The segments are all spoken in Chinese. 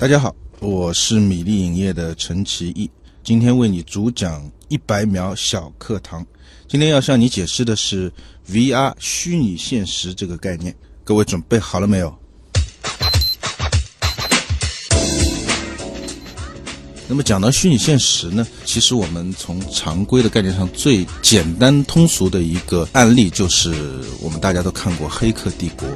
大家好，我是米粒影业的陈奇义，今天为你主讲一百秒小课堂。今天要向你解释的是 VR 虚拟现实这个概念，各位准备好了没有？那么讲到虚拟现实呢，其实我们从常规的概念上最简单通俗的一个案例，就是我们大家都看过《黑客帝国》。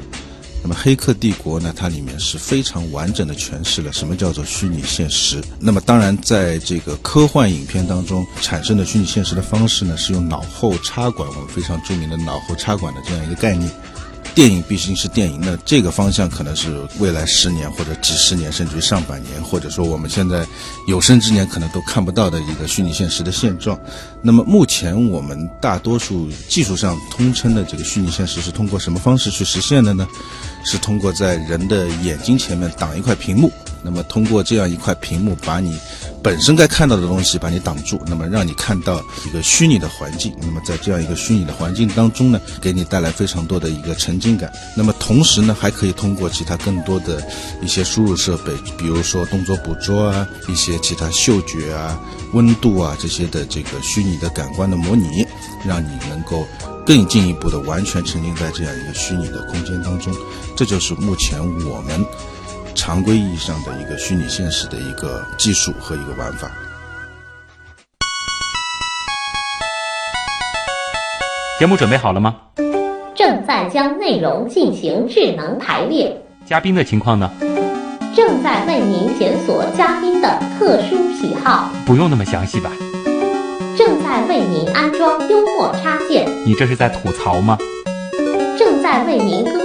那么《黑客帝国》呢，它里面是非常完整的诠释了什么叫做虚拟现实。那么当然，在这个科幻影片当中产生的虚拟现实的方式呢，是用脑后插管，我们非常著名的脑后插管的这样一个概念。电影毕竟是电影，那这个方向可能是未来十年或者几十年，甚至于上百年，或者说我们现在有生之年可能都看不到的一个虚拟现实的现状。那么目前我们大多数技术上通称的这个虚拟现实是通过什么方式去实现的呢？是通过在人的眼睛前面挡一块屏幕。那么通过这样一块屏幕，把你本身该看到的东西把你挡住，那么让你看到一个虚拟的环境。那么在这样一个虚拟的环境当中呢，给你带来非常多的一个沉浸感。那么同时呢，还可以通过其他更多的一些输入设备，比如说动作捕捉啊，一些其他嗅觉啊、温度啊这些的这个虚拟的感官的模拟，让你能够更进一步的完全沉浸在这样一个虚拟的空间当中。这就是目前我们。常规意义上的一个虚拟现实的一个技术和一个玩法。节目准备好了吗？正在将内容进行智能排列。嘉宾的情况呢？正在为您检索嘉宾的特殊喜好。不用那么详细吧？正在为您安装幽默插件。你这是在吐槽吗？正在为您更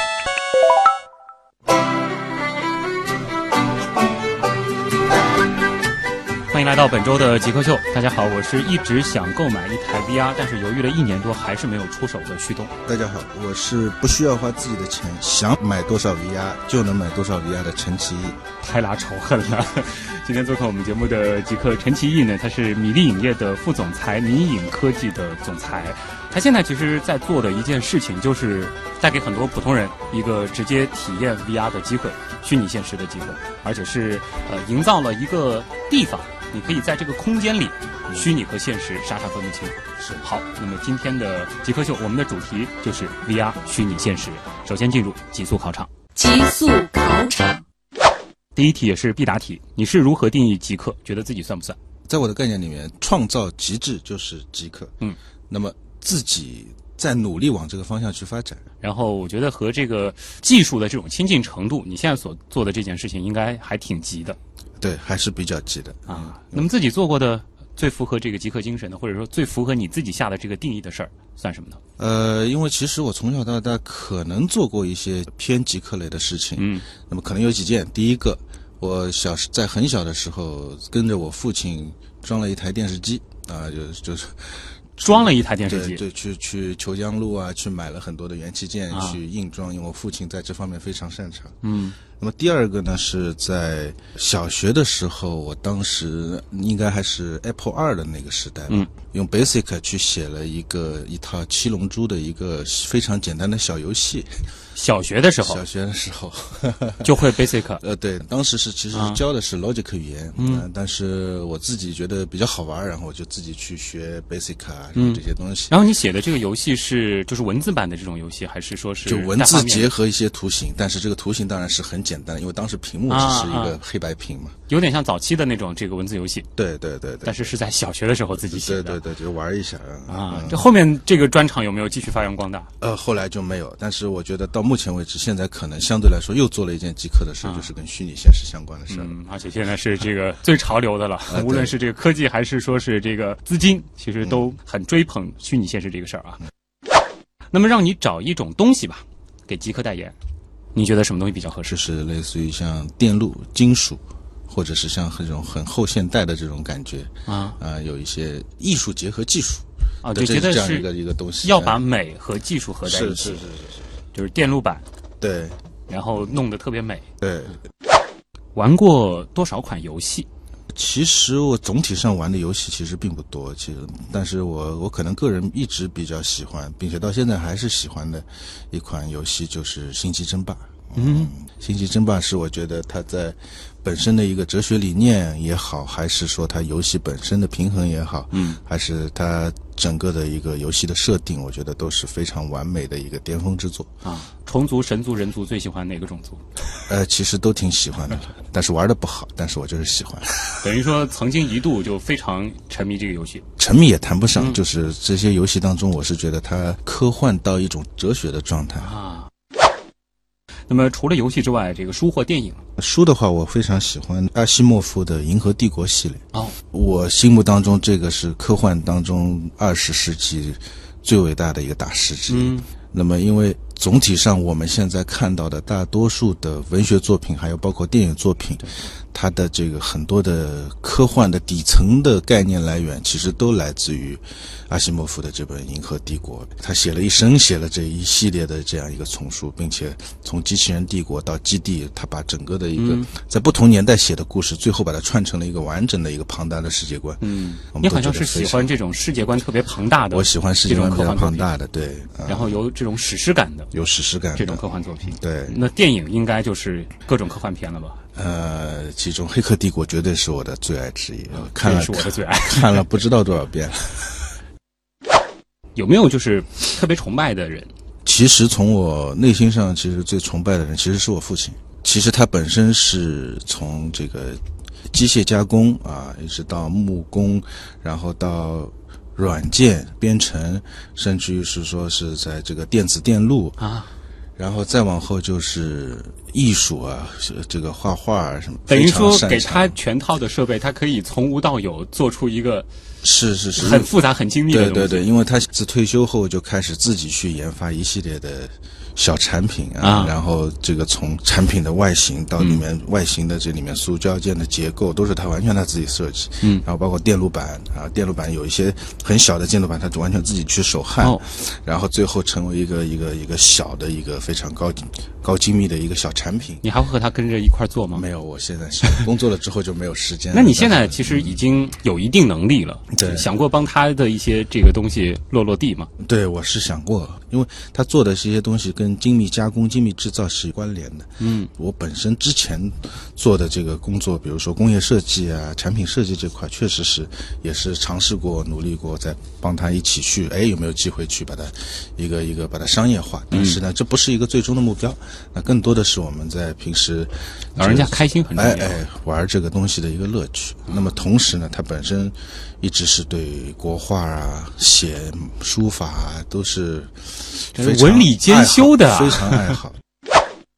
来到本周的极客秀，大家好，我是一直想购买一台 VR，但是犹豫了一年多还是没有出手的旭东。大家好，我是不需要花自己的钱，想买多少 VR 就能买多少 VR 的陈奇义。太拉仇恨了！今天做客我们节目的极客陈奇义呢，他是米粒影业的副总裁，米影科技的总裁。他现在其实在做的一件事情，就是带给很多普通人一个直接体验 VR 的机会，虚拟现实的机会，而且是呃营造了一个地方。你可以在这个空间里，虚拟和现实傻傻分不清。是好，那么今天的极客秀，我们的主题就是 VR 虚拟现实。首先进入极速考场。极速考场，第一题也是必答题，你是如何定义极客？觉得自己算不算？在我的概念里面，创造极致就是极客。嗯，那么自己在努力往这个方向去发展。然后我觉得和这个技术的这种亲近程度，你现在所做的这件事情应该还挺急的。对，还是比较急的啊。那么自己做过的最符合这个极客精神的，或者说最符合你自己下的这个定义的事儿，算什么呢？呃，因为其实我从小到大可能做过一些偏极客类的事情。嗯。那么可能有几件。第一个，我小时在很小的时候，跟着我父亲装了一台电视机啊，就 就是装了一台电视机，对，去去虬江路啊，去买了很多的元器件去硬装，因为我父亲在这方面非常擅长。嗯。那么第二个呢，是在小学的时候，我当时应该还是 Apple 二的那个时代吧，用 Basic 去写了一个一套七龙珠的一个非常简单的小游戏。小学的时候，小学的时候 就会 Basic。呃，对，当时是其实教的是 Logic 语言，嗯，但是我自己觉得比较好玩，然后我就自己去学 Basic 啊这些东西。然后你写的这个游戏是就是文字版的这种游戏，还是说是就文字结合一些图形？但是这个图形当然是很简单，因为当时屏幕只是一个黑白屏嘛，有点像早期的那种这个文字游戏。对对对对。但是是在小学的时候自己写的。对对对，就玩一下啊。这后面这个专场有没有继续发扬光大？呃，后来就没有。但是我觉得到目前为止，现在可能相对来说又做了一件极客的事，就是跟虚拟现实相关的事。嗯，而且现在是这个最潮流的了，无论是这个科技还是说是这个资金，其实都很追捧虚拟现实这个事儿啊。那么让你找一种东西吧，给极客代言。你觉得什么东西比较合适？就是类似于像电路、金属，或者是像这种很后现代的这种感觉啊啊，有一些艺术结合技术啊，就觉得是一个一个东西，要把美和技术合在一起，是是是是是，就是电路板，对，然后弄得特别美，对。玩过多少款游戏？其实我总体上玩的游戏其实并不多，其实，但是我我可能个人一直比较喜欢，并且到现在还是喜欢的一款游戏就是《星际争霸》。嗯，《星际争霸》是我觉得它在本身的一个哲学理念也好，还是说它游戏本身的平衡也好，嗯，还是它整个的一个游戏的设定，我觉得都是非常完美的一个巅峰之作。啊，虫族、神族、人族最喜欢哪个种族？呃，其实都挺喜欢的，但是玩的不好，但是我就是喜欢。等于说曾经一度就非常沉迷这个游戏。沉迷也谈不上，就是这些游戏当中，我是觉得它科幻到一种哲学的状态。啊。那么除了游戏之外，这个书或电影书的话，我非常喜欢阿西莫夫的《银河帝国》系列。哦，我心目当中这个是科幻当中二十世纪最伟大的一个大师之一。嗯那么，因为总体上我们现在看到的大多数的文学作品，还有包括电影作品，它的这个很多的科幻的底层的概念来源，其实都来自于阿西莫夫的这本《银河帝国》。他写了一生，写了这一系列的这样一个丛书，并且从机器人帝国到基地，他把整个的一个、在不同年代写的故事，最后把它串成了一个完整的一个庞大的世界观。嗯你好像是喜欢这种世界观特别庞大的，我喜欢世界观比较这种科幻作品庞大的，对，啊然后有这种史诗感的有史诗感的这种科幻作品。对，那电影应该就是各种科幻片了吧？呃，其中《黑客帝国》绝对是我的最爱之一，我看了是我的最爱。看了不知道多少遍了。有没有就是特别崇拜的人？其实从我内心上，其实最崇拜的人其实是我父亲。其实他本身是从这个机械加工啊，一直到木工，然后到软件编程，甚至于是说是在这个电子电路啊，然后再往后就是艺术啊，是这个画画啊什么，等于说给他全套的设备，他可以从无到有做出一个是是是很复杂、很精密的。对对对，因为他自退休后就开始自己去研发一系列的小产品啊，啊然后这个从产品的外形到里面、外形的这里面塑胶件的结构都是他完全他自己设计，嗯，然后包括电路板啊，电路板有一些很小的电路板，他完全自己去手焊，哦然后最后成为一个一个一个小的一个非常高高精密的一个小产品。你还会和他跟着一块做吗？没有，我现在是工作了之后就没有时间。那你现在其实已经有一定能力了，对想过帮他的一些这个东西落落地吗？对，我是想过，因为他做的这些东西跟精密加工、精密制造是有关联的。嗯，我本身之前做的这个工作，比如说工业设计啊、产品设计这块，确实是也是尝试过、努力过，在帮他一起去，哎，有没有机会去把它一个一个把它商业化？但是呢，这不是一个最终的目标，那更多的是我们在平时老人家开心很重要。哎哎玩这个东西的一个乐趣。那么同时呢，它本身一直是对国画啊、写书法啊都是文理兼修的啊非常爱好。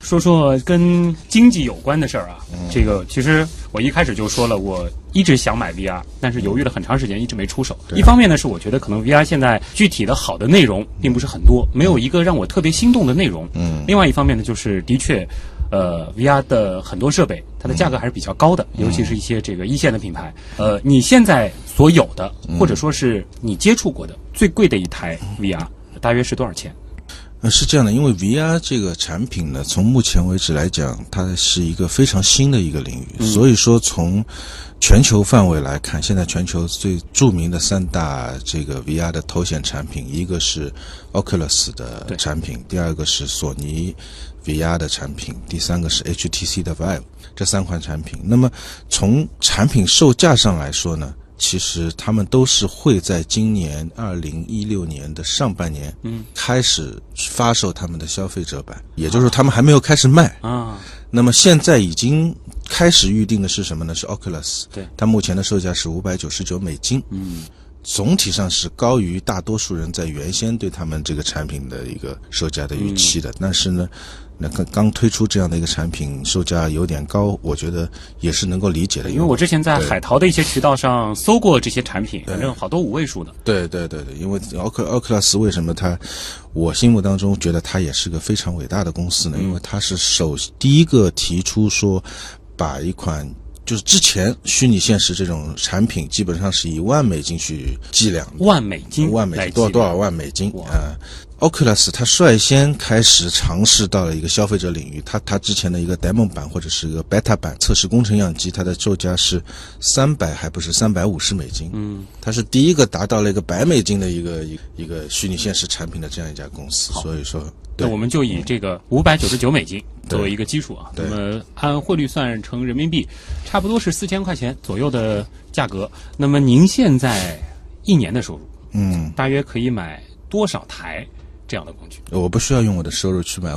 说说跟经济有关的事儿啊，嗯这个其实我一开始就说了，我一直想买 VR，但是犹豫了很长时间，一直没出手。一方面呢，是我觉得可能 VR 现在具体的好的内容并不是很多，没有一个让我特别心动的内容。嗯另外一方面呢，就是的确，呃，VR 的很多设备它的价格还是比较高的，嗯尤其是一些这个一线的品牌。呃，你现在所有的，嗯或者说是你接触过的最贵的一台 VR，大约是多少钱？呃，是这样的，因为 VR 这个产品呢，从目前为止来讲，它是一个非常新的一个领域，所以说从全球范围来看，现在全球最著名的三大这个 VR 的头显产品，一个是 Oculus 的产品，第二个是索尼 VR 的产品，第三个是 HTC 的 Vive 这三款产品。那么从产品售价上来说呢？其实他们都是会在今年二零一六年的上半年，嗯，开始发售他们的消费者版，也就是他们还没有开始卖。啊，那么现在已经开始预定的是什么呢？是 Oculus，对。它目前的售价是五百九十九美金，嗯，总体上是高于大多数人在原先对他们这个产品的一个售价的预期的。嗯。但是呢，那刚刚推出这样的一个产品，售价有点高，我觉得也是能够理解的。因为我之前在海淘的一些渠道上搜过这些产品，反正好多五位数的。对对对对，因为奥克奥克拉斯为什么它，我心目当中觉得它也是个非常伟大的公司呢？因为它是首第一个提出说，把一款就是之前虚拟现实这种产品基本上是以万美金去计量的，万美金，万美金多少多少万美金哇啊、Oculus 它率先开始尝试到了一个消费者领域，它它之前的一个 demo 版或者是一个 beta 版测试工程样机，它的售价是三百还不是三百五十美金，嗯，它是第一个达到了一个百美金的一个一一个虚拟现实产品的这样一家公司，所以说，对。那我们就以这个五百九十九美金作为一个基数啊，那对么按汇率算成人民币，差不多是四千块钱左右的价格。那么您现在一年的收入，嗯，大约可以买多少台这样的工具？我不需要用我的收入去买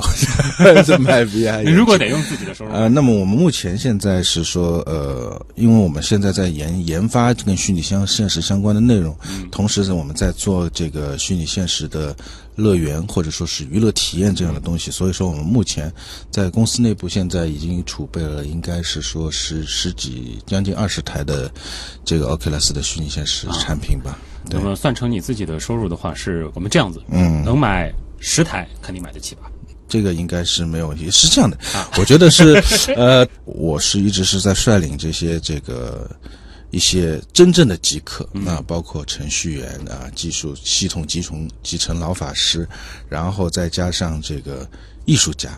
去买 VR 你。如果得用自己的收入，呃，那么我们目前现在是说，呃，因为我们现在在研研发跟虚拟相现实相关的内容，同时呢，我们在做这个虚拟现实的乐园或者说是娱乐体验这样的东西，所以说我们目前在公司内部现在已经储备了，应该是说十十几将近二十台的这个 Oculus 的虚拟现实产品吧。对那，么算成你自己的收入的话，是我们这样子，嗯，能买十台肯定买得起吧？这个应该是没有问题。是这样的，我觉得是，呃，我是一直是在率领这些这个一些真正的极客，啊，包括程序员啊、技术系统集成集成老法师，然后再加上这个艺术家，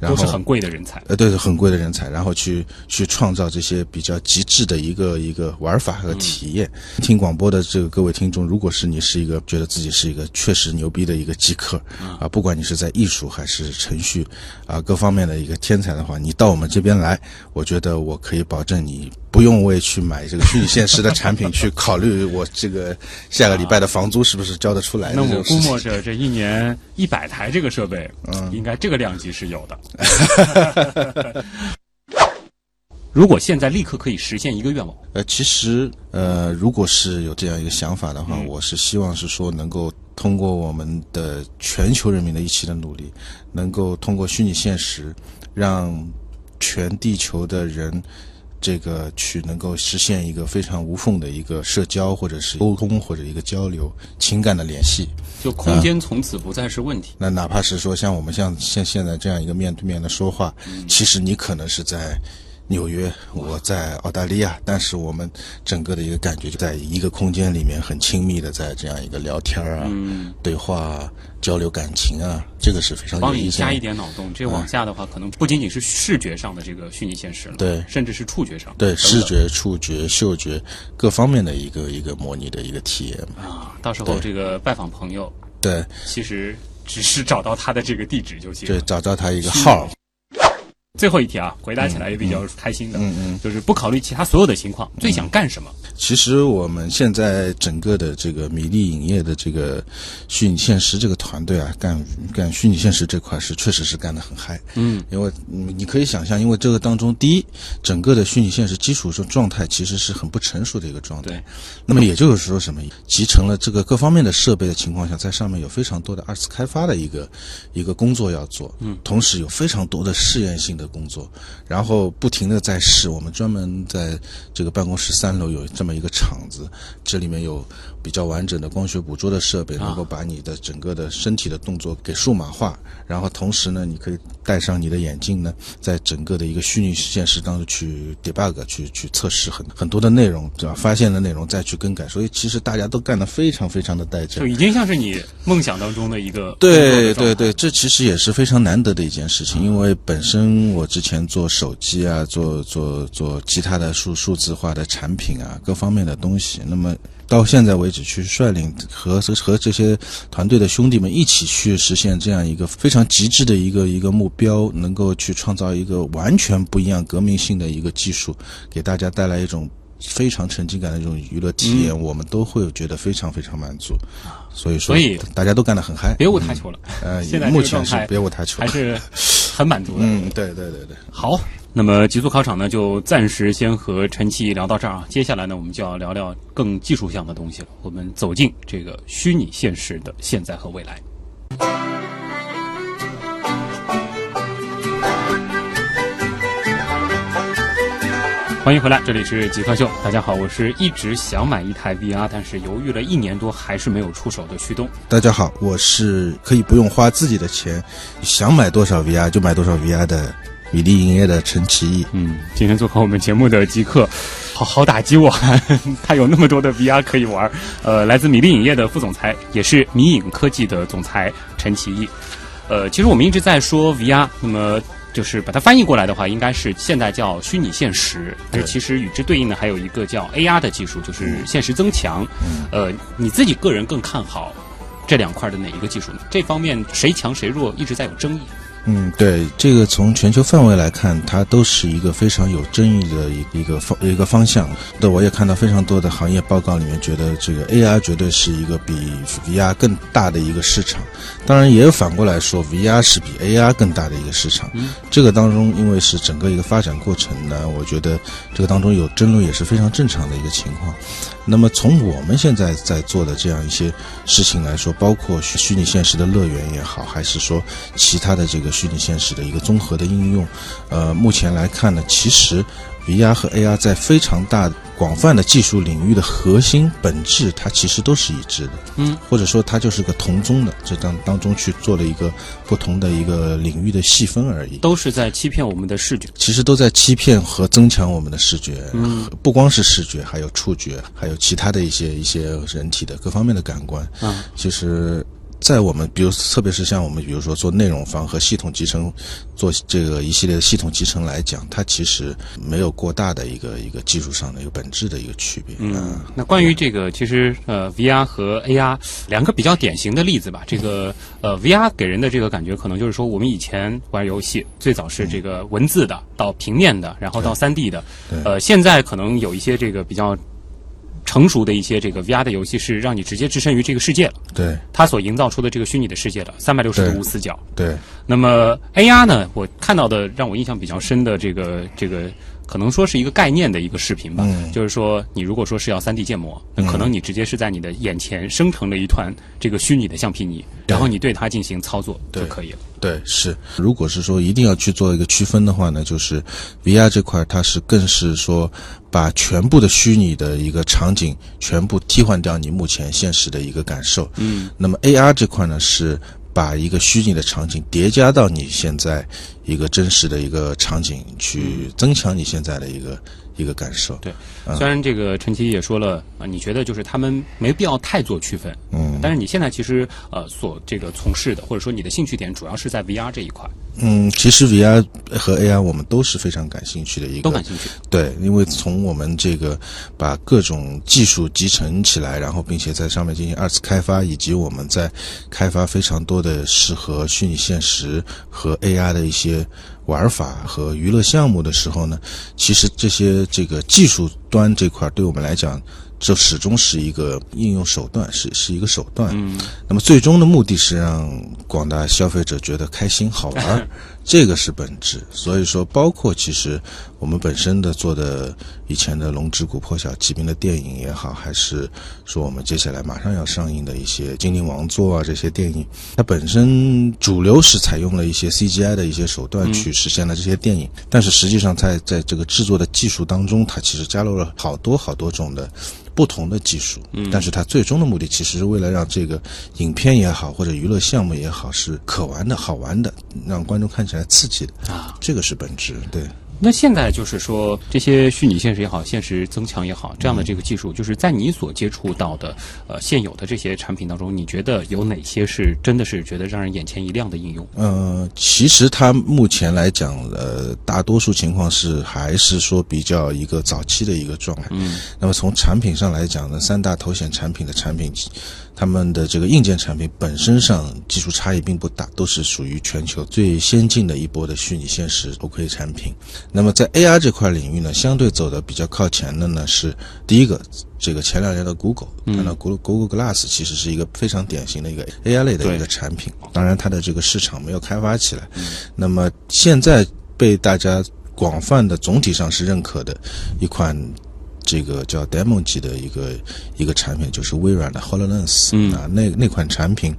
然后都是很贵的人才。呃，对，很贵的人才，然后去去创造这些比较极致的一个一个玩法和体验。听广播的这个各位听众，如果是你是一个觉得自己是一个确实牛逼的一个极客啊，不管你是在艺术还是程序啊各方面的一个天才的话，你到我们这边来，我觉得我可以保证你不用为去买这个虚拟现实的产品去考虑我这个下个礼拜的房租是不是交得出来的那我。估摸着这一年一百台这个设备，嗯应该这个量级是有的。如果现在立刻可以实现一个愿望，呃，其实呃，如果是有这样一个想法的话，嗯我是希望是说能够通过我们的全球人民的一起的努力，能够通过虚拟现实，让全地球的人。这个去能够实现一个非常无缝的一个社交，或者是沟通，或者一个交流、情感的联系。就空间从此不再是问题。那哪怕是说像我们像像现在这样一个面对面的说话，其实你可能是在纽约，我在澳大利亚，但是我们整个的一个感觉就在一个空间里面很亲密的在这样一个聊天啊、嗯，对话啊、交流感情啊，这个是非常有帮你意思的。加一点脑洞，这往下的话，可能不仅仅是视觉上的这个虚拟现实了，对。甚至是触觉上，对视觉、触觉、嗅觉各方面的一个一个模拟的一个体验。啊。到时候这个拜访朋友，对。其实只是找到他的这个地址就行对，找到他一个号，最后一题啊，回答起来也比较开心的，嗯嗯。就是不考虑其他所有的情况，最想干什么？其实我们现在整个的这个米粒影业的这个虚拟现实这个团队啊，干干虚拟现实这块是确实是干得很嗨。嗯，因为嗯你可以想象，因为这个当中，第一，整个的虚拟现实基础说状态其实是很不成熟的一个状态。对，那么也就是说，什么集成了这个各方面的设备的情况下，在上面有非常多的二次开发的一个一个工作要做，嗯，同时有非常多的试验性的工作，然后不停的在试。我们专门在这个办公室三楼有这么一个场子，这里面有比较完整的光学捕捉的设备，能够把你的整个的身体的动作给数码化，然后同时呢，你可以戴上你的眼镜呢，在整个的一个虚拟现实当中去 debug，去去测试很很多的内容，对吧？发现的内容再去更改，所以其实大家都干得非常非常的带劲就。已经像是你梦想当中的一个对对对，这其实也是非常难得的一件事情，因为本身我之前做手机啊，做做做其他的数数字化的产品啊，各方面的东西，那么到现在为止，去率领和和这些团队的兄弟们一起去实现这样一个非常极致的一个一个目标，能够去创造一个完全不一样、革命性的一个技术，给大家带来一种。非常沉浸感的一种娱乐体验，我们都会觉得非常非常满足，所以说，所以大家都干得很嗨。别无他求了。呃，现在目前是别无他求还。是很满足的。嗯，对对对对。好，那么极速考场呢，就暂时先和陈奇聊到这儿啊。接下来呢，我们就要聊聊更技术项的东西了。我们走进这个虚拟现实的现在和未来。欢迎回来，这里是极客秀。大家好，我是一直想买一台 VR，但是犹豫了一年多还是没有出手的旭东。大家好，我是可以不用花自己的钱，想买多少 VR 就买多少 VR 的米粒营业的陈奇义。嗯，今天做客我们节目的极客，好好打击我，他有那么多的 VR 可以玩。呃，来自米粒影业的副总裁，也是米影科技的总裁陈奇义。呃，其实我们一直在说 VR，那么就是把它翻译过来的话，应该是现在叫虚拟现实，但是其实与之对应的还有一个叫 AR 的技术，就是现实增强。呃，你自己个人更看好这两块的哪一个技术呢？这方面谁强谁弱一直在有争议。嗯，对，这个从全球范围来看，它都是一个非常有争议的一一个方一个方向。那我也看到非常多的行业报告里面，觉得这个 AR 绝对是一个比 VR 更大的一个市场。当然，也有反过来说，VR 是比 AR 更大的一个市场。这个当中，因为是整个一个发展过程呢，我觉得这个当中有争论也是非常正常的一个情况。那么从我们现在在做的这样一些事情来说，包括虚拟现实的乐园也好，还是说其他的这个虚拟现实的一个综合的应用，呃，目前来看呢，其实 VR 和 AR 在非常大广泛的技术领域的核心本质，它其实都是一致的，嗯，或者说它就是个同宗的，这当当中去做了一个不同的一个领域的细分而已。都是在欺骗我们的视觉。其实都在欺骗和增强我们的视觉，嗯，不光是视觉，还有触觉，还有其他的一些一些人体的各方面的感官。嗯，其实，在我们比如特别是像我们比如说做内容方和系统集成，做这个一系列的系统集成来讲，它其实没有过大的一个一个技术上的一个本质的一个区别。嗯，那关于这个，其实呃，VR 和 AR 两个比较典型的例子吧。这个呃，VR 给人的这个感觉，可能就是说，我们以前玩游戏，最早是这个文字的，到平面的，然后到三 D 的。对呃，现在可能有一些这个比较成熟的一些这个 VR 的游戏，是让你直接置身于这个世界了。对它所营造出的这个虚拟的世界的，三百六十度无死角。对那么 AR 呢？我看到的让我印象比较深的这个这个，可能说是一个概念的一个视频吧。嗯就是说，你如果说是要 3D 建模，那可能你直接是在你的眼前生成了一团这个虚拟的橡皮泥，然后你对它进行操作就可以了。对，是。如果是说一定要去做一个区分的话呢，就是 VR 这块，它是更是说把全部的虚拟的一个场景全部替换掉你目前现实的一个感受。嗯，那么 AR 这块呢，是把一个虚拟的场景叠加到你现在一个真实的一个场景，去增强你现在的一个一个感受。对。虽然这个陈奇也说了啊，你觉得就是他们没必要太做区分，嗯但是你现在其实呃所这个从事的或者说你的兴趣点主要是在 VR 这一块，嗯，其实 VR 和 AI 我们都是非常感兴趣的一个，都感兴趣。对，因为从我们这个把各种技术集成起来，然后并且在上面进行二次开发，以及我们在开发非常多的适合虚拟现实和 AI 的一些玩法和娱乐项目的时候呢，其实这些这个技术端这块儿对我们来讲，这始终是一个应用手段，是是一个手段。嗯，那么最终的目的是让广大消费者觉得开心好玩儿，这个是本质。所以说，包括其实我们本身的做的以前的《龙之谷破晓骑兵》的电影也好，还是说我们接下来马上要上映的一些《精灵王座》啊这些电影，它本身主流是采用了一些 CGI 的一些手段去实现了这些电影，但是实际上在在这个制作的技术当中，它其实加入了好多好多种的。不同的技术，嗯。但是它最终的目的其实是为了让这个影片也好，或者娱乐项目也好，是可玩的好玩的，让观众看起来刺激的。啊，这个是本质。对，那现在就是说，这些虚拟现实也好，现实增强也好，这样的这个技术，就是在你所接触到的呃现有的这些产品当中，你觉得有哪些是真的是觉得让人眼前一亮的应用？呃，其实它目前来讲，呃，大多数情况是还是说比较一个早期的一个状态。嗯，那么从产品上来讲呢，三大头显产品的产品，他们的这个硬件产品本身上技术差异并不大，都是属于全球最先进的一波的虚拟现实 OK 产品。那么在 AR 这块领域呢，相对走的比较靠前的呢是第一个，这个前两年的 Google，看到 Google Google Glass 其实是一个非常典型的一个 AR 类的一个产品，当然它的这个市场没有开发起来。那么现在被大家广泛的总体上是认可的一款。这个叫 demo 级的一个一个产品，就是微软的 Hololens、嗯啊，那那款产品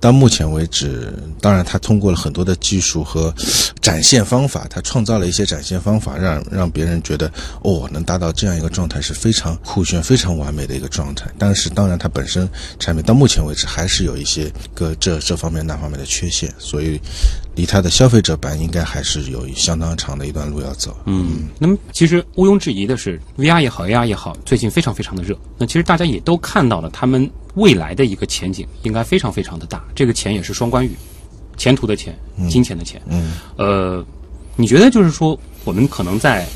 到目前为止，当然它通过了很多的技术和展现方法，它创造了一些展现方法，让让别人觉得哦，能达到这样一个状态是非常酷炫、非常完美的一个状态。但是当然，它本身产品到目前为止还是有一些个这这方面那方面的缺陷，所以离它的消费者版应该还是有相当长的一段路要走。嗯，那么其实毋庸置疑的是，VR 也好，AR 也好，最近非常非常的热。那其实大家也都看到了，他们未来的一个前景应该非常非常的大。这个钱也是双关语，前途的钱，金钱的钱。嗯，呃，你觉得就是说，我们可能在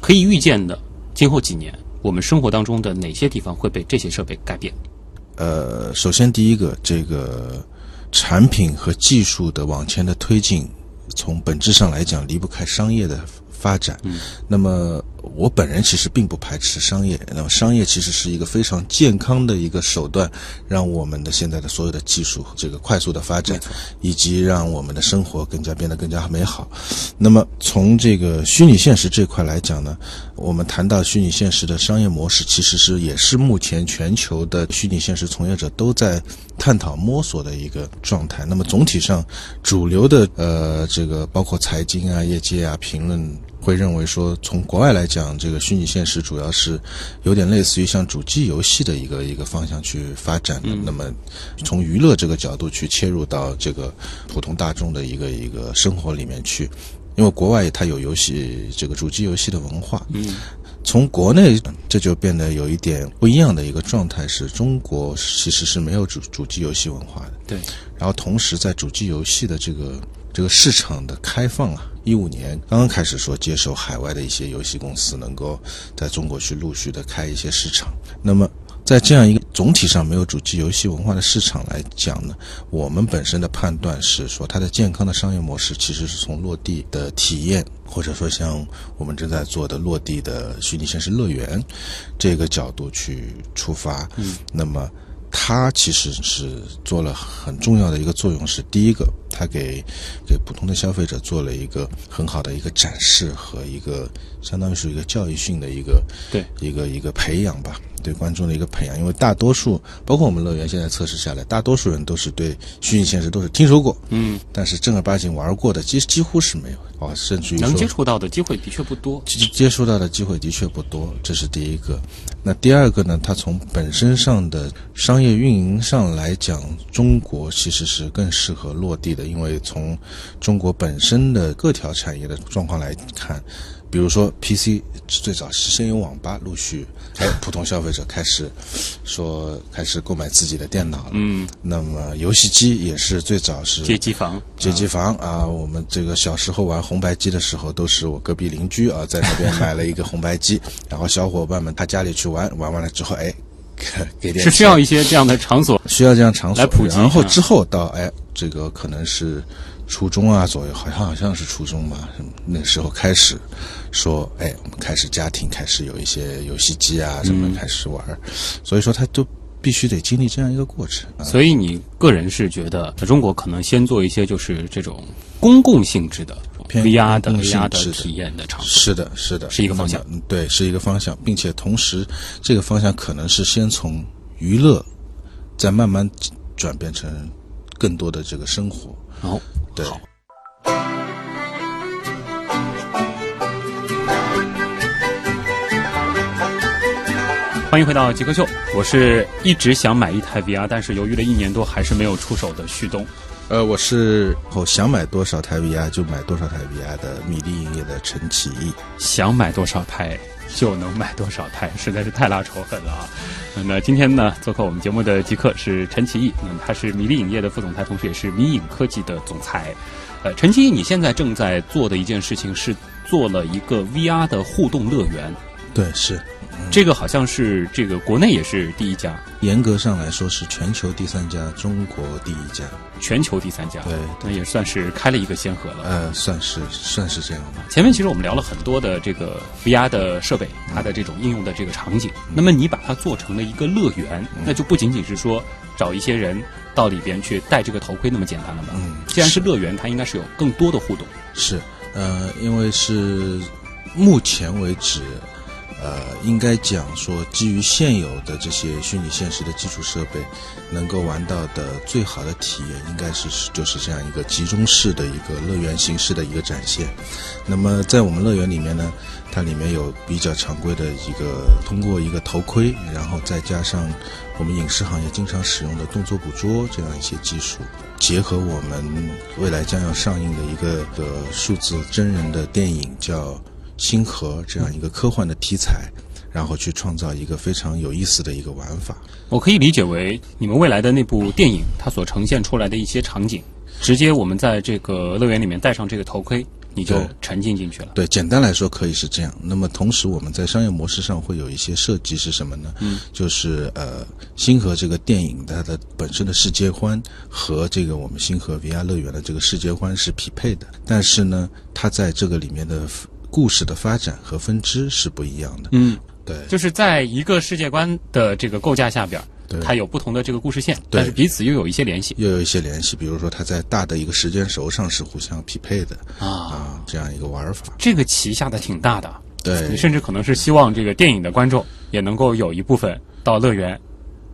可以预见的今后几年，我们生活当中的哪些地方会被这些设备改变？呃，首先第一个，这个产品和技术的往前的推进，从本质上来讲离不开商业的发展。嗯，那么我本人其实并不排斥商业，那么商业其实是一个非常健康的一个手段，让我们的现在的所有的技术这个快速的发展，以及让我们的生活更加变得更加美好。那么从这个虚拟现实这块来讲呢，我们谈到虚拟现实的商业模式，其实是也是目前全球的虚拟现实从业者都在探讨摸索的一个状态。那么总体上，主流的呃这个包括财经啊、业界啊评论会认为说，从国外来讲，这个虚拟现实主要是有点类似于像主机游戏的一个一个方向去发展的。那么从娱乐这个角度去切入到这个普通大众的一个一个生活里面去。因为国外它有游戏这个主机游戏的文化，嗯，从国内这就变得有一点不一样的一个状态，是中国其实是没有主主机游戏文化的。对，然后同时在主机游戏的这个这个市场的开放啊，一五年刚刚开始说接手海外的一些游戏公司能够在中国去陆续的开一些市场。那么在这样一个总体上没有主机游戏文化的市场来讲呢，我们本身的判断是说，它的健康的商业模式其实是从落地的体验，或者说像我们正在做的落地的虚拟现实乐园这个角度去出发。嗯，那么。它其实是做了很重要的一个作用，是第一个，它给给普通的消费者做了一个很好的一个展示和一个相当于是一个教育性的一个对一个一个培养吧，对观众的一个培养。因为大多数，包括我们乐园现在测试下来，大多数人都是对虚拟现实都是听说过，嗯，但是正儿八经玩过的几几乎是没有啊，甚至于能接触到的机会的确不多。接接触到的机会的确不多，这是第一个。那第二个呢？它从本身上的商业运营上来讲，中国其实是更适合落地的，因为从中国本身的各条产业的状况来看，比如说 PC 最早是先有网吧，陆续哎普通消费者开始说开始购买自己的电脑了。嗯，那么游戏机也是最早是街机房，街机房啊，我们这个小时候玩红白机的时候，都是我隔壁邻居啊在那边买了一个红白机，然后小伙伴们他家里去玩，玩完了之后，哎，给点是需要一些这样的场所。需要这样场所来普及然后啊之后到哎，这个可能是初中啊左右，好像好像是初中吧，那时候开始说，哎，我们开始家庭开始有一些游戏机啊什么开始玩儿，所以说他都必须得经历这样一个过程。啊所以你个人是觉得，在中国可能先做一些就是这种公共性质的偏 VR 的公共性 AR 的体验的场所。是的，是的，是一个方向对，是一个方向，并且同时，这个方向可能是先从娱乐，再慢慢转变成更多的这个生活。好，对，好欢迎回到极客秀，我是一直想买一台 VR，但是犹豫了一年多还是没有出手的旭东。呃，我是我想买多少台 VR 就买多少台 VR 的米粒影业的陈启义。想买多少台就能买多少台，实在是太拉仇恨了啊！那今天呢，做客我们节目的极客是陈启义，那么他是米粒影业的副总裁，同时也是米影科技的总裁。呃，陈启义，你现在正在做的一件事情是做了一个 VR 的互动乐园，对，是这个好像是这个国内也是第一家，严格上来说是全球第三家，中国第一家。全球第三家，对那也算是开了一个先河了。呃，算是算是这样吧。前面其实我们聊了很多的这个 VR 的设备，它的这种应用的这个场景。那么你把它做成了一个乐园，那就不仅仅是说找一些人到里边去戴这个头盔那么简单了吧？嗯既然是乐园，它应该是有更多的互动。是，呃，因为是目前为止，呃，应该讲说，基于现有的这些虚拟现实的基础设备，能够玩到的最好的体验，应该是就是这样一个集中式的一个乐园形式的一个展现。那么在我们乐园里面呢，它里面有比较常规的一个通过一个头盔，然后再加上我们影视行业经常使用的动作捕捉这样一些技术，结合我们未来将要上映的一个的数字真人的电影叫。星河这样一个科幻的题材，然后去创造一个非常有意思的一个玩法。我可以理解为你们未来的那部电影，它所呈现出来的一些场景，直接我们在这个乐园里面戴上这个头盔，你就沉浸进去了。对，简单来说可以是这样。那么同时我们在商业模式上会有一些设计是什么呢？嗯，就是呃，星河这个电影它的本身的世界观和这个我们星河 VR 乐园的这个世界观是匹配的，但是呢，它在这个里面的。故事的发展和分支是不一样的。嗯，对，就是在一个世界观的这个构架下边，它有不同的这个故事线，但是彼此又有一些联系，又有一些联系。比如说，它在大的一个时间轴上是互相匹配的啊，这样一个玩法。这个棋下的挺大的，对你甚至可能是希望这个电影的观众也能够有一部分到乐园。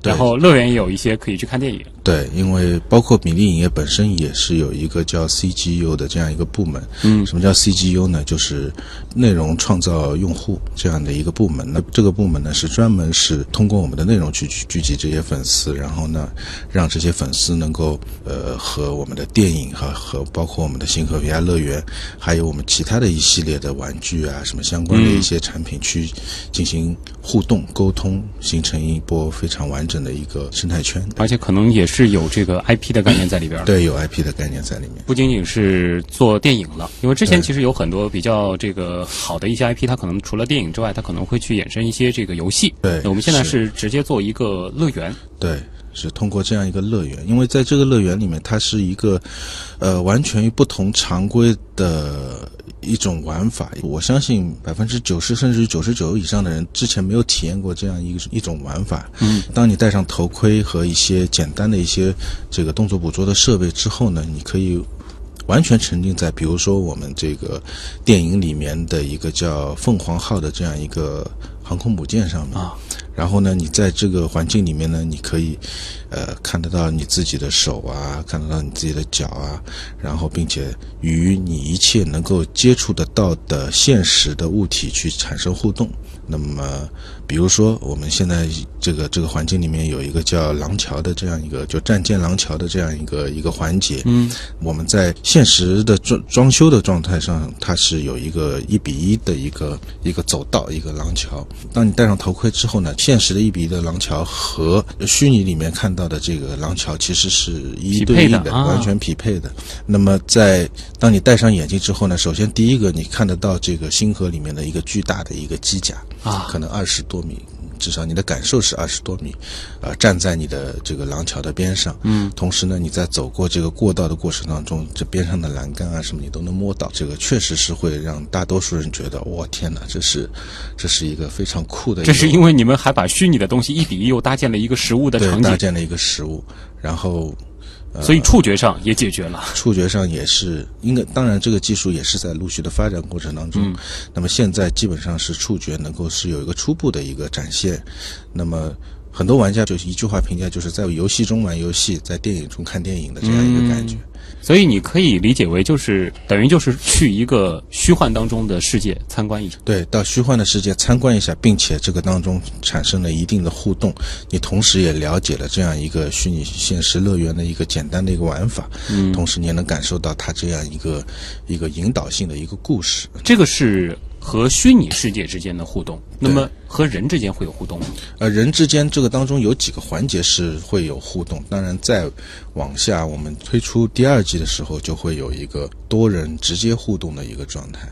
然后乐园也有一些可以去看电影。对，因为包括米粒影业本身也是有一个叫 CGU 的这样一个部门。嗯，什么叫 CGU 呢？就是内容创造用户这样的一个部门。那这个部门呢，是专门是通过我们的内容去聚集这些粉丝，然后呢，让这些粉丝能够呃和我们的电影和和包括我们的星河 VR 乐园，还有我们其他的一系列的玩具啊什么相关的一些产品去进行互动沟通，形成一波非常完。整的一个生态圈，而且可能也是有这个 IP 的概念在里边。对，有 IP 的概念在里面。不仅仅是做电影了，因为之前其实有很多比较这个好的一些 IP，它可能除了电影之外，它可能会去衍生一些这个游戏。对，我们现在是直接做一个乐园。对。是通过这样一个乐园，因为在这个乐园里面，它是一个，呃，完全于不同常规的一种玩法。我相信百分之九十甚至于九十九以上的人之前没有体验过这样一个一种玩法。嗯，当你戴上头盔和一些简单的一些这个动作捕捉的设备之后呢，你可以完全沉浸在，比如说我们这个电影里面的一个叫凤凰号的这样一个航空母舰上面啊。然后呢，你在这个环境里面呢，你可以，呃，看得到你自己的手啊，看得到你自己的脚啊，然后并且与你一切能够接触得到的现实的物体去产生互动。那么，比如说我们现在这个这个环境里面有一个叫廊桥的这样一个，就战舰廊桥的这样一个一个环节。嗯，我们在现实的装装修的状态上，它是有一个一比一的一个一个走道，一个廊桥。当你戴上头盔之后呢，现实的一比一的廊桥和虚拟里面看到的这个廊桥其实是一对应的，完全匹配的。那么在当你戴上眼镜之后呢，首先第一个你看得到这个星河里面的一个巨大的一个机甲。啊，可能二十多米，至少你的感受是二十多米，啊，站在你的这个廊桥的边上，嗯，同时呢，你在走过这个过道的过程当中，这边上的栏杆啊什么你都能摸到，这个确实是会让大多数人觉得，我天哪，这是，这是一个非常酷的。这是因为你们还把虚拟的东西一比一又搭建了一个实物的场景，搭建了一个实物，然后。所以触觉上也解决了，触觉上也是应该，当然这个技术也是在陆续的发展过程当中。那么现在基本上是触觉能够是有一个初步的一个展现，那么很多玩家就是一句话评价，就是在游戏中玩游戏，在电影中看电影的这样一个感觉。所以你可以理解为，就是等于就是去一个虚幻当中的世界参观一下。对，到虚幻的世界参观一下，并且这个当中产生了一定的互动，你同时也了解了这样一个虚拟现实乐园的一个简单的一个玩法。嗯，同时你也能感受到它这样一个一个引导性的一个故事。这个是。和虚拟世界之间的互动，那么和人之间会有互动吗？呃，人之间这个当中有几个环节是会有互动。当然，再往下，我们推出第二季的时候，就会有一个多人直接互动的一个状态。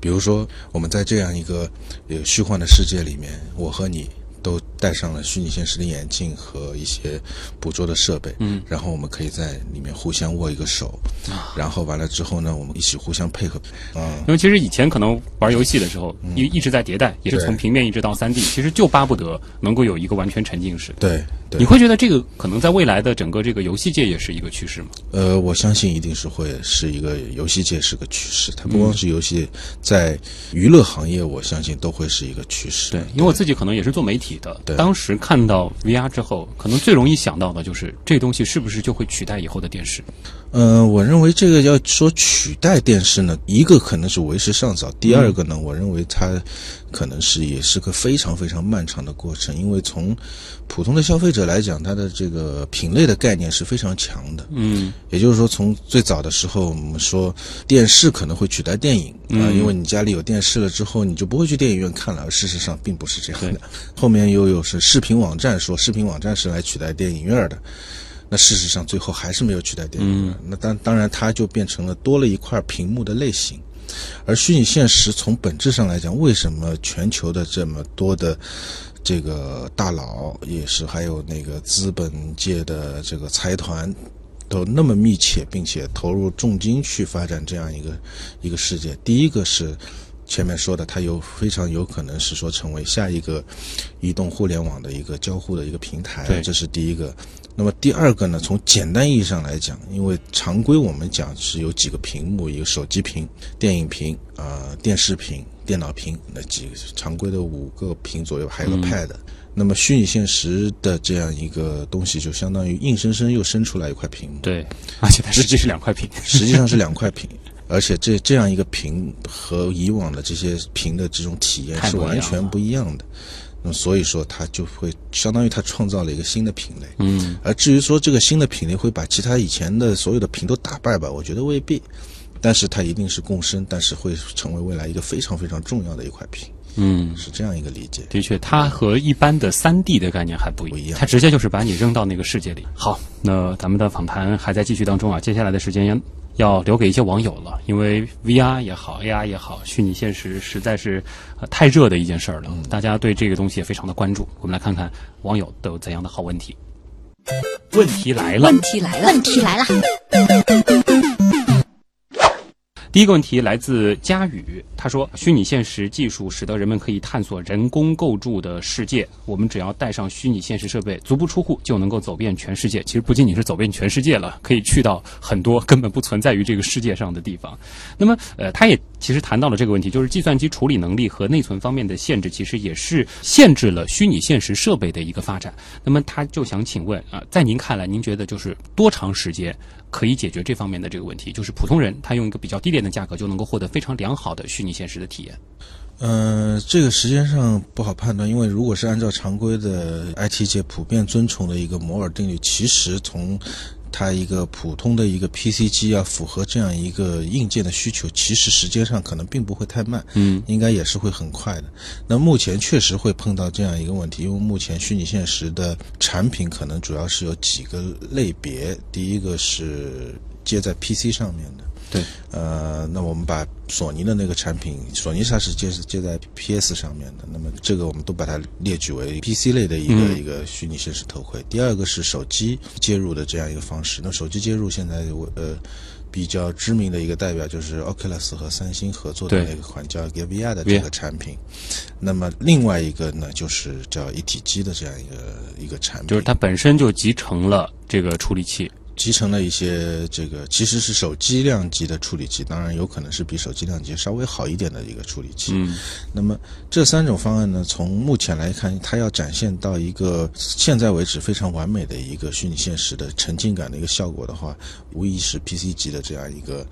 比如说，我们在这样一个呃虚幻的世界里面，我和你都戴上了虚拟现实的眼镜和一些捕捉的设备，嗯，然后我们可以在里面互相握一个手，然后完了之后呢，我们一起互相配合，啊、因为其实以前可能玩游戏的时候，一一直在迭代，也是从平面一直到三 D，其实就巴不得能够有一个完全沉浸式。对对。你，会觉得这个可能在未来的整个这个游戏界也是一个趋势吗？呃，我相信一定是会是一个游戏界是个趋势，它不光是游戏，在娱乐行业，我相信都会是一个趋势。对，因为我自己可能也是做媒体的，对当时看到 VR 之后，可能最容易想到的就是这东西是不是就会取代以后的电视？呃，我认为这个要说取代电视呢，一个可能是为时尚早，第二个呢，我认为它可能是也是个非常非常漫长的过程，因为从普通的消费者来讲，它的这个品类的概念是非常强的。嗯也就是说，从最早的时候，我们说电视可能会取代电影啊、因为你家里有电视了之后，你就不会去电影院看了。而事实上并不是这样的。后面又有是视频网站说视频网站是来取代电影院的，那事实上最后还是没有取代电影院。那当当然，它就变成了多了一块屏幕的类型。而虚拟现实从本质上来讲，为什么全球的这么多的这个大佬，也是还有那个资本界的这个财团，都那么密切，并且投入重金去发展这样一个一个世界？第一个是前面说的，它有非常有可能是说成为下一个移动互联网的一个交互的一个平台对，这是第一个。那么第二个呢？从简单意义上来讲，因为常规我们讲是有几个屏幕，一个手机屏、电影屏、啊、电视屏、电脑屏，那几个常规的五个屏左右，还有个 Pad。那么虚拟现实的这样一个东西，就相当于硬生生又生出来一块屏幕，对，而且它实际是两块屏。实际上是两块屏。而且这这样一个屏和以往的这些屏的这种体验是完全不一样的。那么所以说，它就会相当于它创造了一个新的品类。嗯，而至于说这个新的品类会把其他以前的所有的屏都打败吧，我觉得未必。但是它一定是共生，但是会成为未来一个非常非常重要的一块屏，嗯，是这样一个理解。的确，它和一般的三 D 的概念还不一样它直接就是把你扔到那个世界里。好，那咱们的访谈还在继续当中啊，接下来的时间要要留给一些网友了，因为 VR 也好，AR 也好，虚拟现实实在是、呃、太热的一件事儿了，大家对这个东西也非常的关注。我们来看看网友都有怎样的好问题。问题来了，问题来了，问题来了。第一个问题来自佳宇，他说：“虚拟现实技术使得人们可以探索人工构筑的世界。我们只要带上虚拟现实设备，足不出户就能够走遍全世界。其实不仅仅是走遍全世界了，可以去到很多根本不存在于这个世界上的地方。那么，呃，他也其实谈到了这个问题，就是计算机处理能力和内存方面的限制，其实也是限制了虚拟现实设备的一个发展。那么，他就想请问啊、在您看来，您觉得就是多长时间？”可以解决这方面的这个问题，就是普通人他用一个比较低廉的价格就能够获得非常良好的虚拟现实的体验。呃，这个时间上不好判断，因为如果是按照常规的 IT 界普遍尊崇的一个摩尔定律，其实从它一个普通的一个 PC 机要，符合这样一个硬件的需求，其实时间上可能并不会太慢，嗯，应该也是会很快的。那目前确实会碰到这样一个问题，因为目前虚拟现实的产品可能主要是有几个类别，第一个是接在 PC 上面的。对，呃，那我们把索尼的那个产品，索尼它是接是接在 PS 上面的，那么这个我们都把它列举为 PC 类的一个、嗯一个虚拟现实头盔。第二个是手机接入的这样一个方式，那手机接入现在我呃。比较知名的一个代表就是 Oculus 和三星合作的那个款叫 Gear 的这个产品。那么另外一个呢，就是叫一体机的这样一个一个产品，就是它本身就集成了这个处理器。集成了一些这个其实是手机量级的处理器，当然有可能是比手机量级稍微好一点的一个处理器。嗯，那么这三种方案呢，从目前来看，它要展现到一个现在为止非常完美的一个虚拟现实的沉浸感的一个效果的话，无疑是 PC 级的这样一个，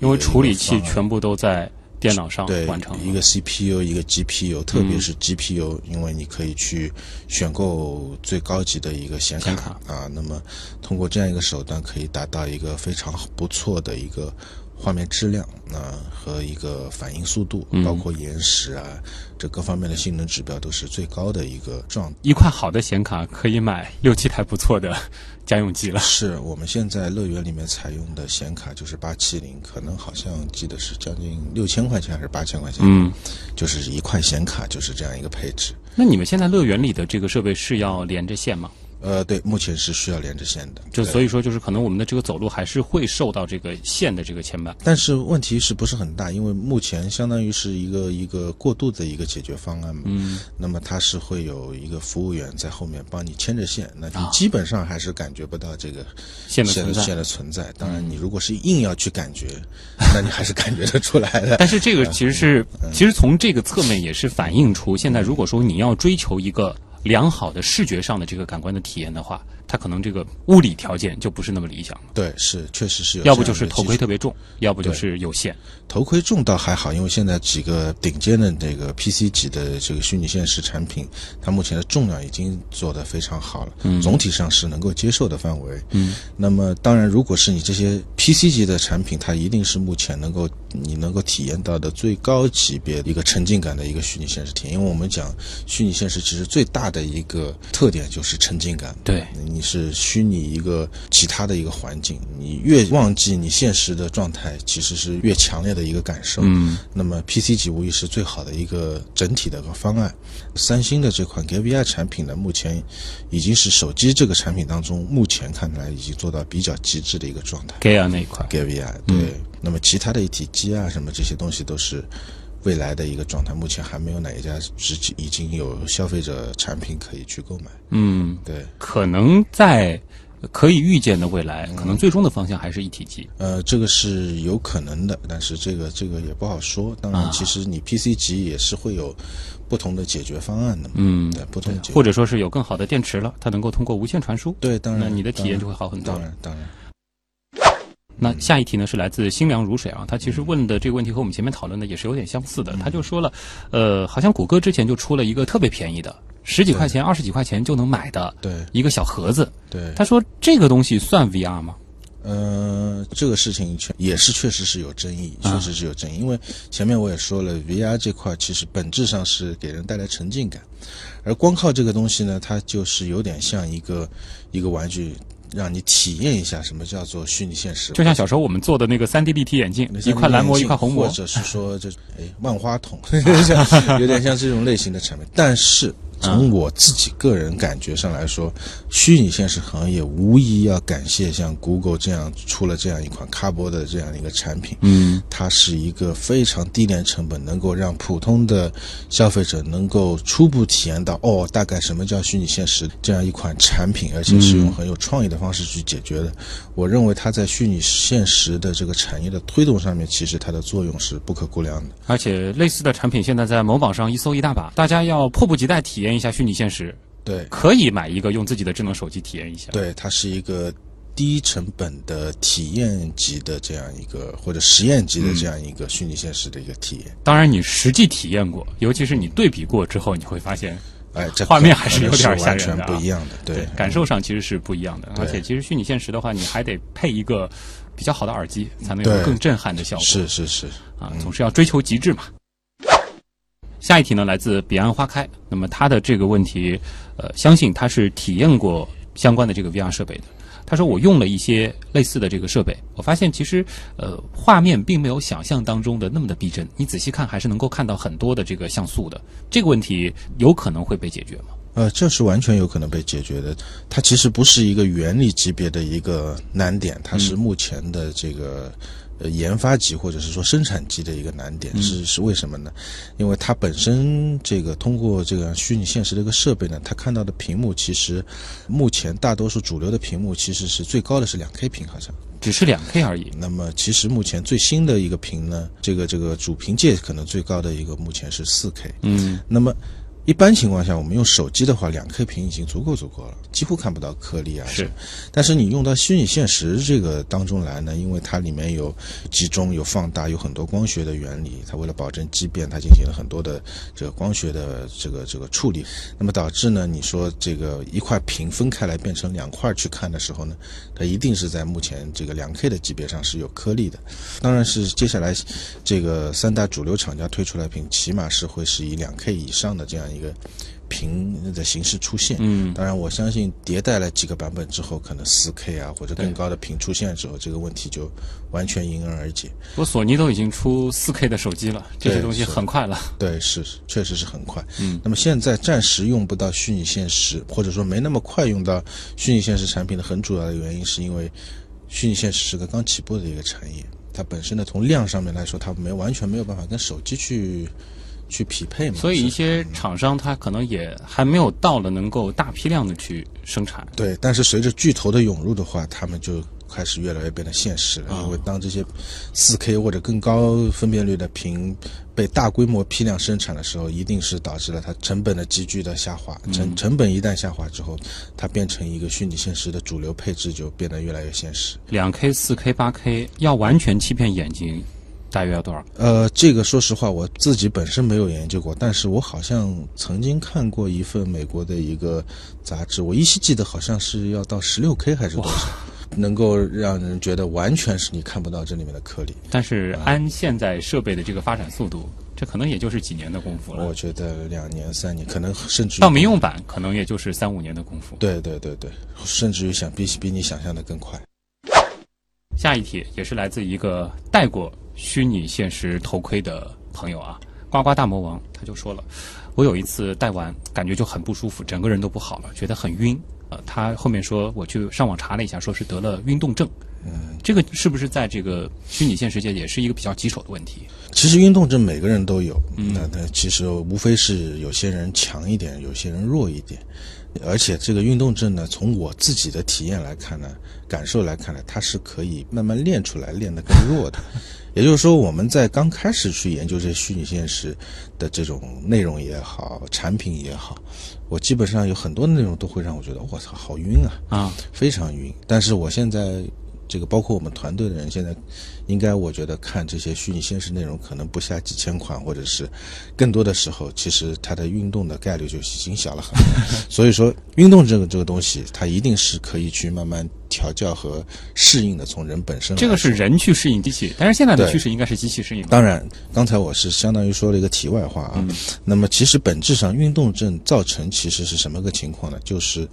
因为处理器全部都在电脑上对完成。一个 CPU 一个 GPU，特别是 GPU，、因为你可以去选购最高级的一个显卡啊，那么通过这样一个手段，可以达到一个非常不错的一个画面质量啊、和一个反应速度，嗯包括延时啊，这各方面的性能指标都是最高的一个状态。一块好的显卡可以买六七台不错的家用机了。是我们现在乐园里面采用的显卡就是八七零，可能好像记得是将近六千块钱还是八千块钱，嗯，就是一块显卡就是这样一个配置。那你们现在乐园里的这个设备是要连着线吗？呃，对，目前是需要连着线的，就所以说，就是可能我们的这个走路还是会受到这个线的这个牵绊。但是问题是不是很大？因为目前相当于是一个一个过渡的一个解决方案嘛。嗯，那么它是会有一个服务员在后面帮你牵着线，那你啊基本上还是感觉不到这个线的存在嗯线的存在。当然，你如果是硬要去感觉，那你还是感觉得出来的。但是这个其实是，其实从这个侧面也是反映出，现在如果说你要追求一个良好的视觉上的这个感官的体验的话，它可能这个物理条件就不是那么理想了。对，是确实是有。要不就是头盔特别重，要不就是有线。头盔重倒还好，因为现在几个顶尖的这个 PC 级的这个虚拟现实产品，它目前的重量已经做得非常好了，嗯总体上是能够接受的范围。嗯，那么当然，如果是你这些 PC 级的产品，它一定是目前能够你能够体验到的最高级别的一个沉浸感的一个虚拟现实体验。因为我们讲虚拟现实，其实最大的一个特点就是沉浸感。对，你是虚拟一个其他的一个环境，你越忘记你现实的状态，其实是越强烈的一个感受。嗯，那么 PC 级无疑是最好的一个整体的一个方案。三星的这款 Gear VR 产品呢，目前已经是手机这个产品当中，目前看来已经做到比较极致的一个状态。Gear 那一块。Gear VR 对，那么其他的一体机啊什么这些东西都是。未来的一个状态，目前还没有哪一家直接已经有消费者产品可以去购买。嗯，对，可能在可以预见的未来，可能最终的方向还是一体机。呃，这个是有可能的，但是这个这个也不好说。当然啊，其实你 PC 级也是会有不同的解决方案的嘛。嗯对，不同的解决或者说是有更好的电池了，它能够通过无线传输。对，当然，那你的体验就会好很多当然，当然，那下一题呢是来自心凉如水啊，他其实问的这个问题和我们前面讨论的也是有点相似嗯的。他就说了，呃，好像谷歌之前就出了一个特别便宜的，十几块钱、二十几块钱就能买的对一个小盒子。对。他说这个东西算 VR 吗？呃，这个事情确也是确实是有争议，啊确实是有争议。因为前面我也说了，VR 这块其实本质上是给人带来沉浸感，而光靠这个东西呢，它就是有点像一个一个玩具，让你体验一下什么叫做虚拟现实。就像小时候我们做的那个三 D 立体眼镜，一块蓝膜，一块红膜或。者是说这 哎万花筒，有点像这种类型的产品。但是从我自己个人感觉上来说，虚拟现实行业无疑要感谢像 Google 这样出了这样一款卡波的这样一个产品。嗯，它是一个非常低廉成本，能够让普通的消费者能够初步体验到哦，大概什么叫虚拟现实这样一款产品，而且是用很有创意的方式去解决的。我认为它在虚拟现实的这个产业的推动上面，其实它的作用是不可估量的。而且类似的产品现在在某宝上一搜一大把，大家要迫不及待体验一下虚拟现实，对，可以买一个用自己的智能手机体验一下。对，它是一个低成本的体验级的这样一个或者实验级的这样一个虚拟现实的一个体验。当然，你实际体验过，尤其是你对比过之后，你会发现，哎，这画面还是有点吓完全人的啊不一样的。对，感受上其实是不一样的。而且，其实虚拟现实的话，你还得配一个比较好的耳机，才能有更震撼的效果。是是是，啊，总是要追求极致嘛。下一题呢，来自彼岸花开。那么他的这个问题，呃，相信他是体验过相关的这个 VR 设备的。他说我用了一些类似的这个设备，我发现其实呃画面并没有想象当中的那么的逼真，你仔细看还是能够看到很多的这个像素的。这个问题有可能会被解决吗？呃，这是完全有可能被解决的。它其实不是一个原理级别的一个难点，它是目前的这个呃研发级或者是说生产级的一个难点。是是为什么呢？因为它本身这个通过这个虚拟现实的一个设备呢，它看到的屏幕其实目前大多数主流的屏幕其实是最高的是两 K 屏，好像。只是两 K 而已。那么其实目前最新的一个屏呢，这个这个主屏界可能最高的一个目前是四 K。嗯那么一般情况下，我们用手机的话，两 K 屏已经足够足够了，几乎看不到颗粒啊。是，但是你用到虚拟现实这个当中来呢，因为它里面有集中、有放大、有很多光学的原理，它为了保证畸变，它进行了很多的这个光学的这个这个处理，那么导致呢，你说这个一块屏分开来变成两块去看的时候呢，它一定是在目前这个两 K 的级别上是有颗粒的。当然是接下来这个三大主流厂家推出来屏，起码是会是以两 K 以上的这样一个屏的形式出现。嗯，当然，我相信迭代了几个版本之后，可能四 K 啊或者更高的屏出现之后，这个问题就完全迎刃而解。不过索尼都已经出四 K 的手机了，这些东西很快了。对，是确实是很快。嗯，那么现在暂时用不到虚拟现实，或者说没那么快用到虚拟现实产品的很主要的原因，是因为虚拟现实是个刚起步的一个产业，它本身呢从量上面来说，它没完全没有办法跟手机去去匹配嘛。所以一些厂商它可能也还没有到了能够大批量的去生产。对，但是随着巨头的涌入的话，他们就开始越来越变得现实了。啊因为当这些四 K 或者更高分辨率的屏被大规模批量生产的时候，一定是导致了它成本的急剧的下滑。成成本一旦下滑之后，它变成一个虚拟现实的主流配置，就变得越来越现实。两 K、四 K、八 K 要完全欺骗眼睛，大约要多少？呃，这个说实话，我自己本身没有研究过，但是我好像曾经看过一份美国的一个杂志，我依稀记得好像是要到十六 K 还是多少，能够让人觉得完全是你看不到这里面的颗粒。但是按现在设备的这个发展速度，这可能也就是几年的功夫了我。觉得两年三年，可能甚至到民用版可能也就是三五年的功夫。对对对对，甚至于想比比你想象的更快。下一题也是来自一个戴过虚拟现实头盔的朋友啊，呱呱大魔王他就说了，我有一次戴完感觉就很不舒服，整个人都不好了，觉得很晕。呃，他后面说我去上网查了一下，说是得了运动症。嗯，这个是不是在这个虚拟现实界也是一个比较棘手的问题？其实运动症每个人都有，那那其实无非是有些人强一点，有些人弱一点。而且这个运动症呢，从我自己的体验来看呢，感受来看呢，它是可以慢慢练出来，练得更弱的。也就是说，我们在刚开始去研究这虚拟现实的这种内容也好，产品也好，我基本上有很多内容都会让我觉得，我操，好晕啊！啊，非常晕。但是我现在这个包括我们团队的人，现在应该我觉得看这些虚拟现实内容，可能不下几千款，或者是更多的时候，其实它的运动的概率就已经小了很多。所以说，运动这个这个东西，它一定是可以去慢慢调教和适应的。从人本身这个是人去适应机器，但是现在的趋势应该是机器适应。当然，刚才我是相当于说了一个题外话啊。嗯那么，其实本质上，运动症造成其实是什么个情况呢？就是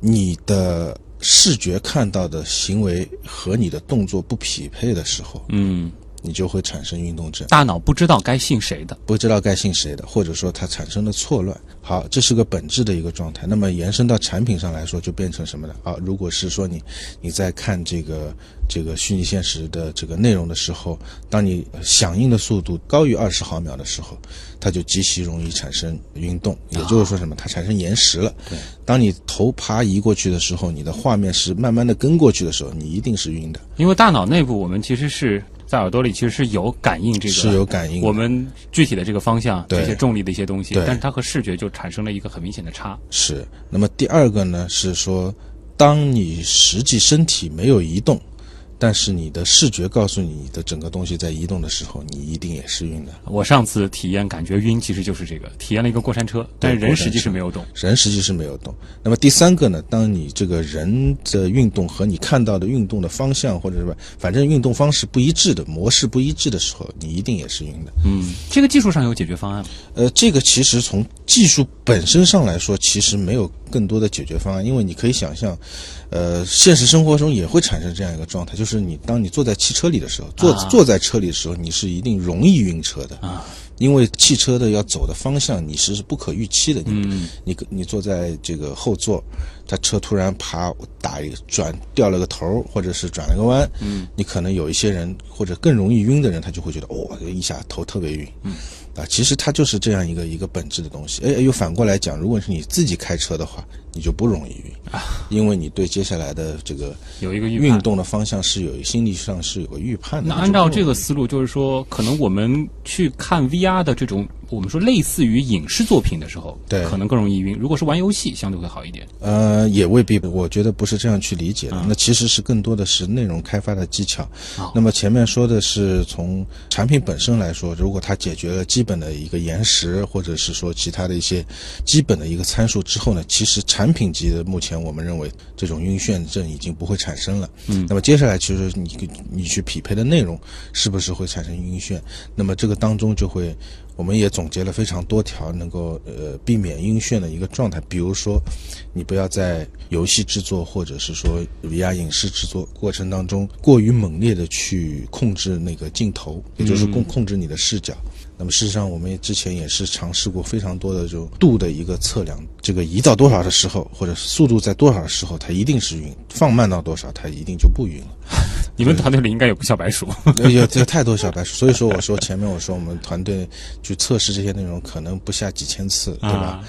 你的视觉看到的行为和你的动作不匹配的时候，嗯，你就会产生运动症，大脑不知道该信谁的。不知道该信谁的，或者说它产生了错乱。好，这是个本质的一个状态。那么延伸到产品上来说，就变成什么呢？啊，如果是说你你在看这个这个虚拟现实的这个内容的时候，当你响应的速度高于二十毫秒的时候，它就极其容易产生运动，也就是说什么？它产生延时了。对，当你头爬移过去的时候，你的画面是慢慢的跟过去的时候，你一定是晕的，因为大脑内部我们其实是在耳朵里其实是有感应这个是有感应。我们具体的这个方向对这些重力的一些东西，对但是它和视觉就产生了一个很明显的差。是，那么第二个呢是说，当你实际身体没有移动，但是你的视觉告诉你你的整个东西在移动的时候，你一定也是晕的。我上次体验感觉晕，其实就是这个，体验了一个过山车，但是人实际是没有动。人实际是没有动。那么第三个呢？当你这个人的运动和你看到的运动的方向或者什么，反正运动方式不一致的模式不一致的时候，你一定也是晕的。嗯，这个技术上有解决方案吗？呃，这个其实从技术本身上来说，其实没有更多的解决方案，因为你可以想象，呃，现实生活中也会产生这样一个状态，就是你当你坐在汽车里的时候，坐、啊。坐在车里的时候，你是一定容易晕车的。啊。因为汽车的要走的方向你是不可预期的，你、嗯。你你坐在这个后座，它车突然爬打一个转掉了个头，或者是转了个弯，嗯，你可能有一些人或者更容易晕的人，他就会觉得哦，一下头特别晕，嗯，啊，其实它就是这样一个一个本质的东西。哎，又反过来讲，如果是你自己开车的话，你就不容易晕啊，因为你对接下来的这个有一个运动的方向是有心理上是有个预判的。那按照这个思路，就是说，可能我们去看 VR 的这种我们说类似于影视作品的时候，对可能更容易晕。如果是玩游戏，相对会好一点。呃，也未必，我觉得不是这样去理解的。啊那其实是更多的是内容开发的技巧。哦那么前面说的是从产品本身来说，如果它解决了基本的一个延时，或者是说其他的一些基本的一个参数之后呢，其实产品级的目前我们认为这种晕眩症已经不会产生了。嗯那么接下来其实你你去匹配的内容是不是会产生晕眩？那么这个当中就会。我们也总结了非常多条能够呃避免晕眩的一个状态，比如说，你不要在游戏制作或者是说 VR 影视制作过程当中过于猛烈的去控制那个镜头，也就是控控制你的视角。那么事实上，我们之前也是尝试过非常多的这种度的一个测量，这个移到多少的时候，或者速度在多少的时候，它一定是晕；放慢到多少，它一定就不晕了。你们团队里应该有个小白鼠。有有有太多小白鼠，所以说我说前面我说我们团队去测试这些内容可能不下几千次，对吧？啊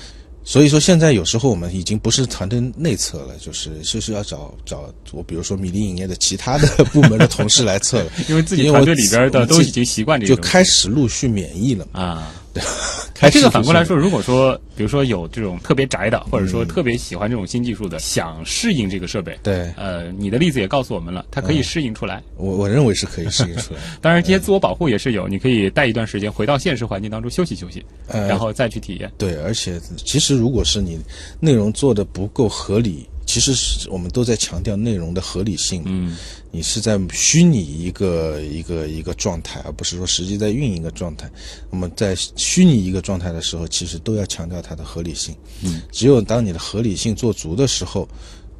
所以说现在有时候我们已经不是团队内测了，就是就是要找找我，比如说米粒影业的其他的部门的同事来测了，因为自己因为我团队里边的都已经习惯这就开始陆续免疫了嘛。啊。开始这个反过来说，如果说比如说有这种特别宅的，或者嗯说特别喜欢这种新技术的，想适应这个设备，对呃，你的例子也告诉我们了，它可以适应出来。我我认为是可以适应出来。当然，这些自我保护也是有，你可以待一段时间回到现实环境当中休息休息，呃然后再去体验。对，而且其实如果是你内容做的不够合理，其实是我们都在强调内容的合理性。嗯，你是在虚拟一个一个一个状态，而不是说实际在运营一个状态。那么在虚拟一个状态的时候，其实都要强调它的合理性。嗯，只有当你的合理性做足的时候，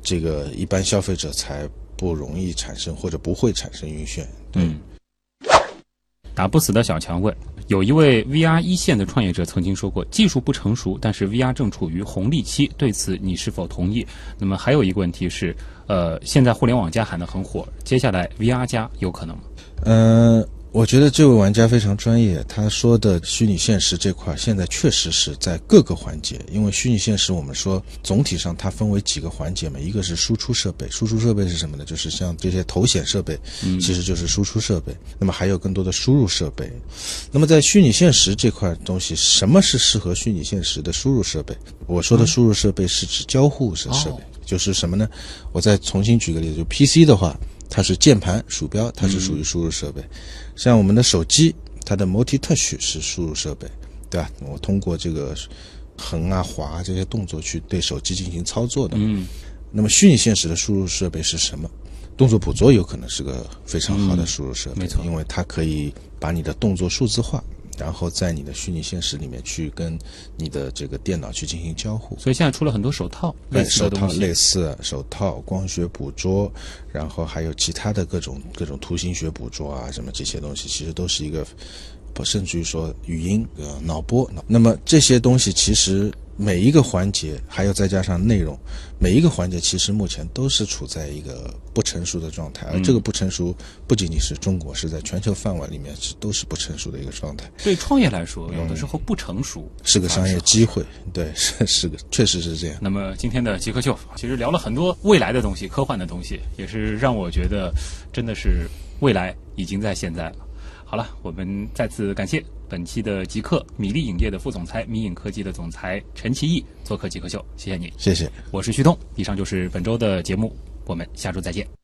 这个一般消费者才不容易产生或者不会产生晕眩。对，嗯。打不死的小强问：有一位 VR 一线的创业者曾经说过，技术不成熟，但是 VR 正处于红利期，对此你是否同意？那么还有一个问题是，呃，现在互联网加喊得很火，接下来 VR 加有可能吗？嗯、我觉得这位玩家非常专业，他说的虚拟现实这块，现在确实是在各个环节，因为虚拟现实我们说总体上它分为几个环节嘛，一个是输出设备，输出设备是什么呢？就是像这些头显设备，其实就是输出设备。那么还有更多的输入设备。那么在虚拟现实这块东西，什么是适合虚拟现实的输入设备？我说的输入设备是指交互式设备，哦就是什么呢？我再重新举个例子，就 PC 的话，它是键盘、鼠标，它是属于输入设备。像我们的手机，它的 Multi Touch 是输入设备，对吧？我通过这个横啊、滑啊这些动作去对手机进行操作的。嗯，那么虚拟现实的输入设备是什么？动作捕捉有可能是个非常好的输入设备，没错因为它可以把你的动作数字化，然后在你的虚拟现实里面去跟你的这个电脑去进行交互。所以现在出了很多手套类似手套。类似手套、光学捕捉，然后还有其他的各种各种图形学捕捉啊，什么这些东西，其实都是一个，不甚至于说语音呃脑波。那么这些东西其实每一个环节，还有再加上内容，每一个环节其实目前都是处在一个不成熟的状态，而这个不成熟不仅仅是中国，是在全球范围里面是都是不成熟的一个状态。对创业来说，有的时候不成熟是个商业机会，对，是是个，确实是这样。那么今天的极客秀其实聊了很多未来的东西、科幻的东西，也是让我觉得真的是未来已经在现在了。好了，我们再次感谢本期的极客米粒影业的副总裁、米影科技的总裁陈其义做客极客秀，谢谢你，谢谢。我是旭东。以上就是本周的节目，我们下周再见。